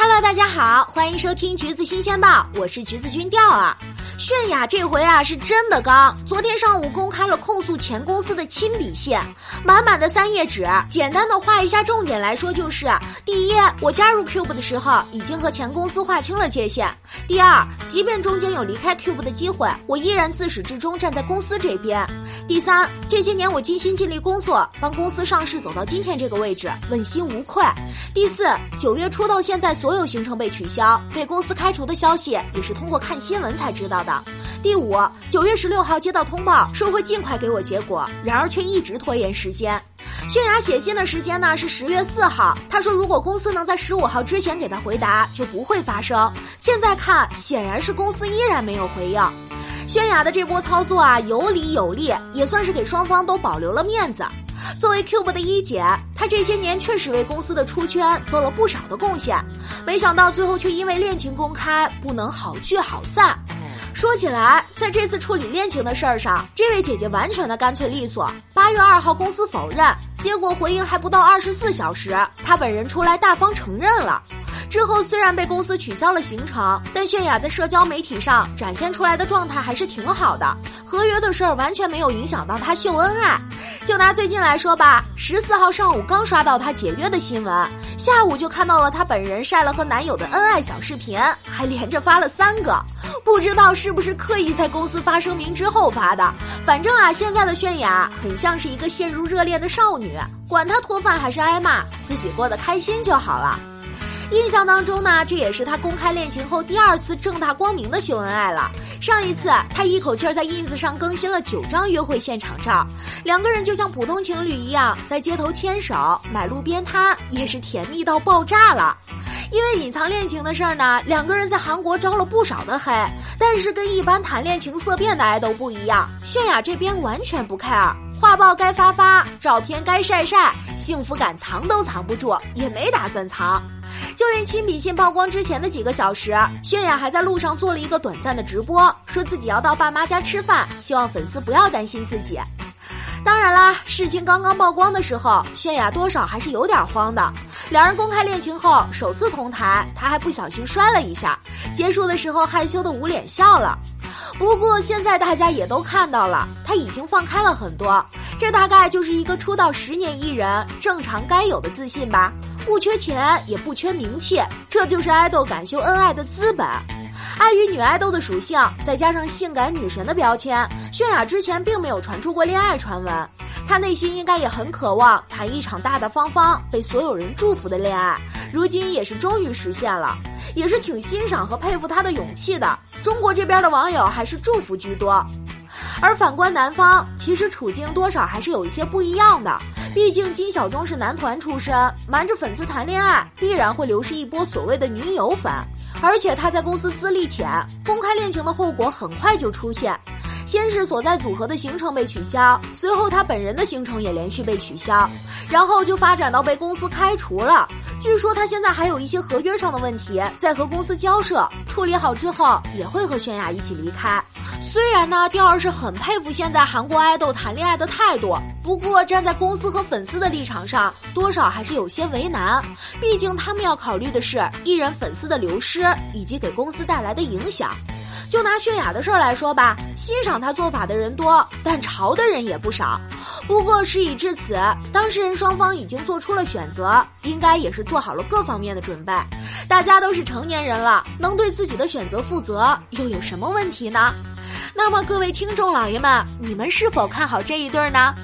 Hello，大家好，欢迎收听橘子新鲜报，我是橘子君钓儿。泫雅这回啊是真的刚，昨天上午公开了控诉前公司的亲笔信，满满的三页纸。简单的画一下重点来说，就是第一，我加入 Cube 的时候已经和前公司划清了界限；第二，即便中间有离开 Cube 的机会，我依然自始至终站在公司这边；第三，这些年我尽心尽力工作，帮公司上市走到今天这个位置，问心无愧；第四，九月初到现在所所有行程被取消、被公司开除的消息，也是通过看新闻才知道的。第五，九月十六号接到通报，说会尽快给我结果，然而却一直拖延时间。泫雅写信的时间呢是十月四号，她说如果公司能在十五号之前给她回答，就不会发生。现在看，显然是公司依然没有回应。泫雅的这波操作啊，有理有利，也算是给双方都保留了面子。作为 Cube 的一姐，她这些年确实为公司的出圈做了不少的贡献，没想到最后却因为恋情公开，不能好聚好散。说起来，在这次处理恋情的事儿上，这位姐姐完全的干脆利索。八月二号，公司否认，结果回应还不到二十四小时，她本人出来大方承认了。之后虽然被公司取消了行程，但泫雅在社交媒体上展现出来的状态还是挺好的。合约的事儿完全没有影响到她秀恩爱。就拿最近来说吧，十四号上午刚刷到她解约的新闻，下午就看到了她本人晒了和男友的恩爱小视频，还连着发了三个。不知道是不是刻意在公司发声明之后发的。反正啊，现在的泫雅很像是一个陷入热恋的少女，管她脱饭还是挨骂，自己过得开心就好了。印象当中呢，这也是他公开恋情后第二次正大光明的秀恩爱了。上一次他一口气儿在 ins 上更新了九张约会现场照，两个人就像普通情侣一样在街头牵手、买路边摊，也是甜蜜到爆炸了。因为隐藏恋情的事儿呢，两个人在韩国招了不少的黑。但是跟一般谈恋情色变的爱豆不一样，泫雅这边完全不 care，画报该发发，照片该晒晒，幸福感藏都藏不住，也没打算藏。就连亲笔信曝光之前的几个小时，泫雅还在路上做了一个短暂的直播，说自己要到爸妈家吃饭，希望粉丝不要担心自己。当然啦，事情刚刚曝光的时候，泫雅多少还是有点慌的。两人公开恋情后首次同台，她还不小心摔了一下，结束的时候害羞的捂脸笑了。不过现在大家也都看到了，她已经放开了很多，这大概就是一个出道十年艺人正常该有的自信吧。不缺钱，也不缺名气，这就是爱豆敢秀恩爱的资本。碍于女爱豆的属性，再加上性感女神的标签，泫雅之前并没有传出过恋爱传闻。她内心应该也很渴望谈一场大大方方、被所有人祝福的恋爱，如今也是终于实现了，也是挺欣赏和佩服她的勇气的。中国这边的网友还是祝福居多，而反观男方，其实处境多少还是有一些不一样的。毕竟金小钟是男团出身，瞒着粉丝谈恋爱，必然会流失一波所谓的女友粉。而且他在公司资历浅，公开恋情的后果很快就出现。先是所在组合的行程被取消，随后他本人的行程也连续被取消，然后就发展到被公司开除了。据说他现在还有一些合约上的问题在和公司交涉，处理好之后也会和泫雅一起离开。虽然呢，第二是很佩服现在韩国爱豆谈恋爱的态度，不过站在公司和粉丝的立场上，多少还是有些为难。毕竟他们要考虑的是艺人粉丝的流失以及给公司带来的影响。就拿泫雅的事儿来说吧，欣赏她做法的人多，但嘲的人也不少。不过事已至此，当事人双方已经做出了选择，应该也是做好了各方面的准备。大家都是成年人了，能对自己的选择负责，又有什么问题呢？那么各位听众老爷们，你们是否看好这一对儿呢？